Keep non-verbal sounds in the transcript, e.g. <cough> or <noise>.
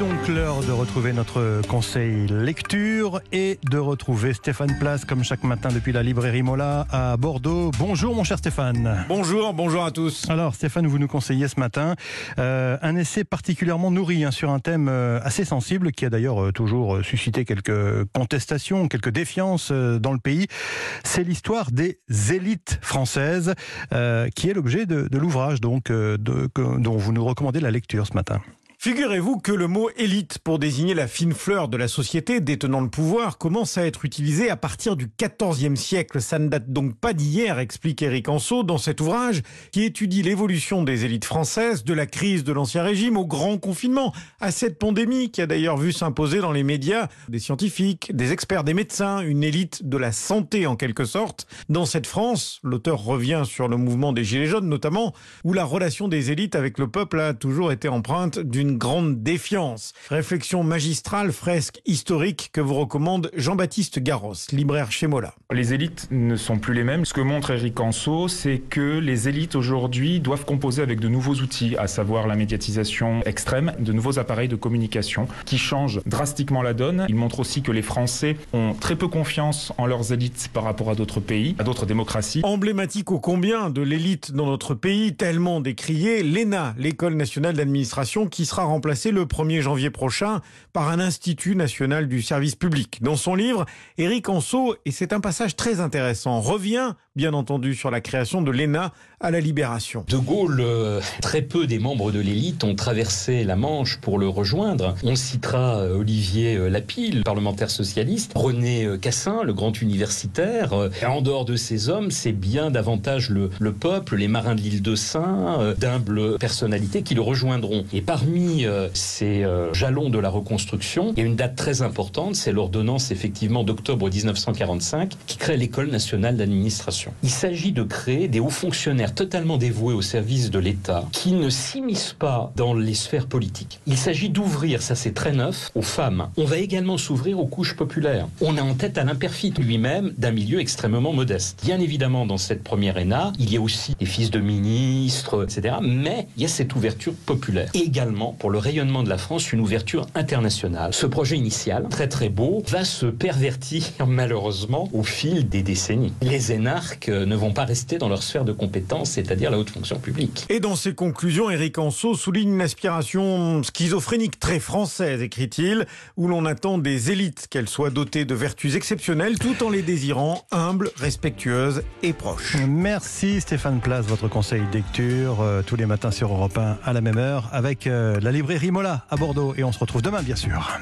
donc l'heure de retrouver notre conseil lecture et de retrouver Stéphane Place comme chaque matin depuis la librairie Mola à Bordeaux. Bonjour mon cher Stéphane. Bonjour, bonjour à tous. Alors Stéphane, vous nous conseillez ce matin euh, un essai particulièrement nourri hein, sur un thème euh, assez sensible qui a d'ailleurs euh, toujours suscité quelques contestations, quelques défiances dans le pays. C'est l'histoire des élites françaises qui est l'objet de, de l'ouvrage donc de- que- dont vous nous recommandez la lecture ce matin. Figurez-vous que le mot élite pour désigner la fine fleur de la société détenant le pouvoir commence à être utilisé à partir du XIVe siècle. Ça ne date donc pas d'hier, explique Éric Anceau dans cet ouvrage qui étudie l'évolution des élites françaises de la crise de l'Ancien Régime au grand confinement, à cette pandémie qui a d'ailleurs vu s'imposer dans les médias des scientifiques, des experts, des médecins, une élite de la santé en quelque sorte. Dans cette France, l'auteur revient sur le mouvement des Gilets jaunes notamment, où la relation des élites avec le peuple a toujours été empreinte d'une grande défiance. Réflexion magistrale, fresque historique que vous recommande Jean-Baptiste Garros, libraire chez Mola. Les élites ne sont plus les mêmes. Ce que montre Eric Anso, c'est que les élites aujourd'hui doivent composer avec de nouveaux outils, à savoir la médiatisation extrême, de nouveaux appareils de communication qui changent drastiquement la donne. Il montre aussi que les Français ont très peu confiance en leurs élites par rapport à d'autres pays, à d'autres démocraties. Emblématique ô combien de l'élite dans notre pays, tellement décriée, l'ENA, l'École nationale d'administration, qui sera remplacée le 1er janvier prochain par un Institut national du service public. Dans son livre, Éric Anceau, et c'est un passage très intéressant, revient bien entendu sur la création de l'ENA à la Libération. De Gaulle, euh, très peu des membres de l'élite ont traversé la Manche pour le rejoindre. On citera euh, Olivier euh, Lapille, parlementaire socialiste, René Cassin, le grand universitaire. En dehors de ces hommes, c'est bien davantage le, le peuple, les marins de l'île de Saint, d'humbles personnalités qui le rejoindront. Et parmi euh, ces euh, jalons de la reconstruction, il y a une date très importante, c'est l'ordonnance effectivement d'octobre 1945 qui crée l'École nationale d'administration. Il s'agit de créer des hauts fonctionnaires totalement dévoués au service de l'État qui ne s'immiscent pas dans les sphères politiques. Il s'agit d'ouvrir, ça c'est très neuf, aux femmes. On va également s'ouvrir aux couches populaires. On a en tête Alain Perfit lui-même d'un milieu extrêmement modeste. Bien évidemment, dans cette première ENA, il y a aussi des fils de ministres, etc. Mais il y a cette ouverture populaire. Et également, pour le rayonnement de la France, une ouverture internationale. Ce projet initial, très très beau, va se pervertir <laughs> malheureusement au fil des décennies. Les énarques euh, ne vont pas rester dans leur sphère de compétence, c'est-à-dire la haute fonction publique. Et dans ses conclusions, Éric Anceau souligne une aspiration schizophrénique très française, écrit-il, où l'on attend des élites qu'elles soient dotées de vertus exceptionnelles tout en les désirant humbles, respectueuses et proches. Merci Stéphane Place, votre conseil de lecture euh, tous les matins sur Europe 1 à la même heure avec euh, la librairie Mola à Bordeaux et on se retrouve demain bien sûr.